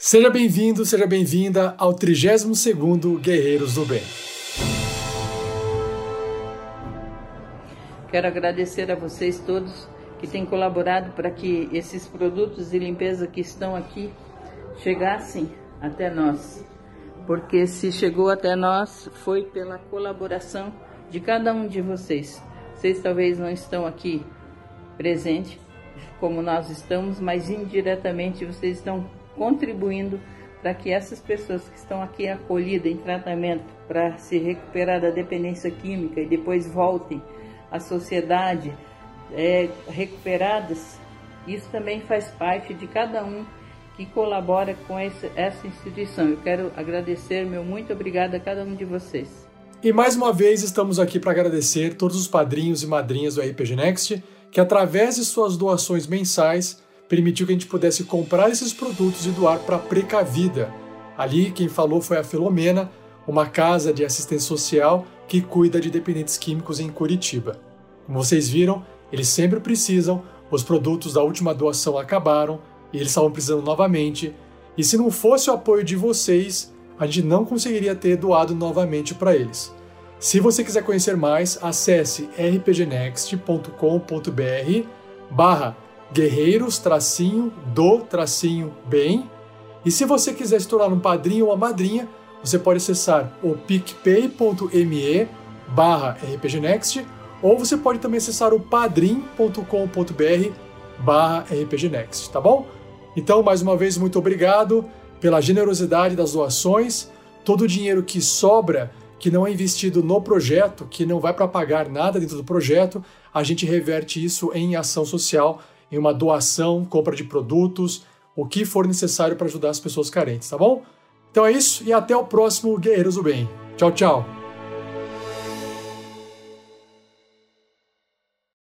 Seja bem-vindo, seja bem-vinda ao 32º Guerreiros do Bem. Quero agradecer a vocês todos que têm colaborado para que esses produtos de limpeza que estão aqui chegassem até nós. Porque se chegou até nós foi pela colaboração de cada um de vocês. Vocês talvez não estão aqui presente como nós estamos, mas indiretamente vocês estão contribuindo para que essas pessoas que estão aqui acolhidas em tratamento para se recuperar da dependência química e depois voltem à sociedade é, recuperadas, isso também faz parte de cada um que colabora com esse, essa instituição. Eu quero agradecer, meu muito obrigado a cada um de vocês. E mais uma vez estamos aqui para agradecer todos os padrinhos e madrinhas do RPG Next que, através de suas doações mensais, permitiu que a gente pudesse comprar esses produtos e doar para a Precavida. Ali, quem falou foi a Filomena, uma casa de assistência social que cuida de dependentes químicos em Curitiba. Como vocês viram, eles sempre precisam, os produtos da última doação acabaram e eles estavam precisando novamente. E se não fosse o apoio de vocês, a gente não conseguiria ter doado novamente para eles. Se você quiser conhecer mais, acesse rpgnext.com.br barra guerreiros tracinho do tracinho bem. E se você quiser se tornar um padrinho ou uma madrinha, você pode acessar o picpay.me barra rpgnext ou você pode também acessar o padrim.com.br barra rpgnext, tá bom? Então, mais uma vez, muito obrigado pela generosidade das doações. Todo o dinheiro que sobra, que não é investido no projeto, que não vai para pagar nada dentro do projeto, a gente reverte isso em ação social, em uma doação, compra de produtos, o que for necessário para ajudar as pessoas carentes, tá bom? Então é isso e até o próximo Guerreiros do Bem. Tchau, tchau!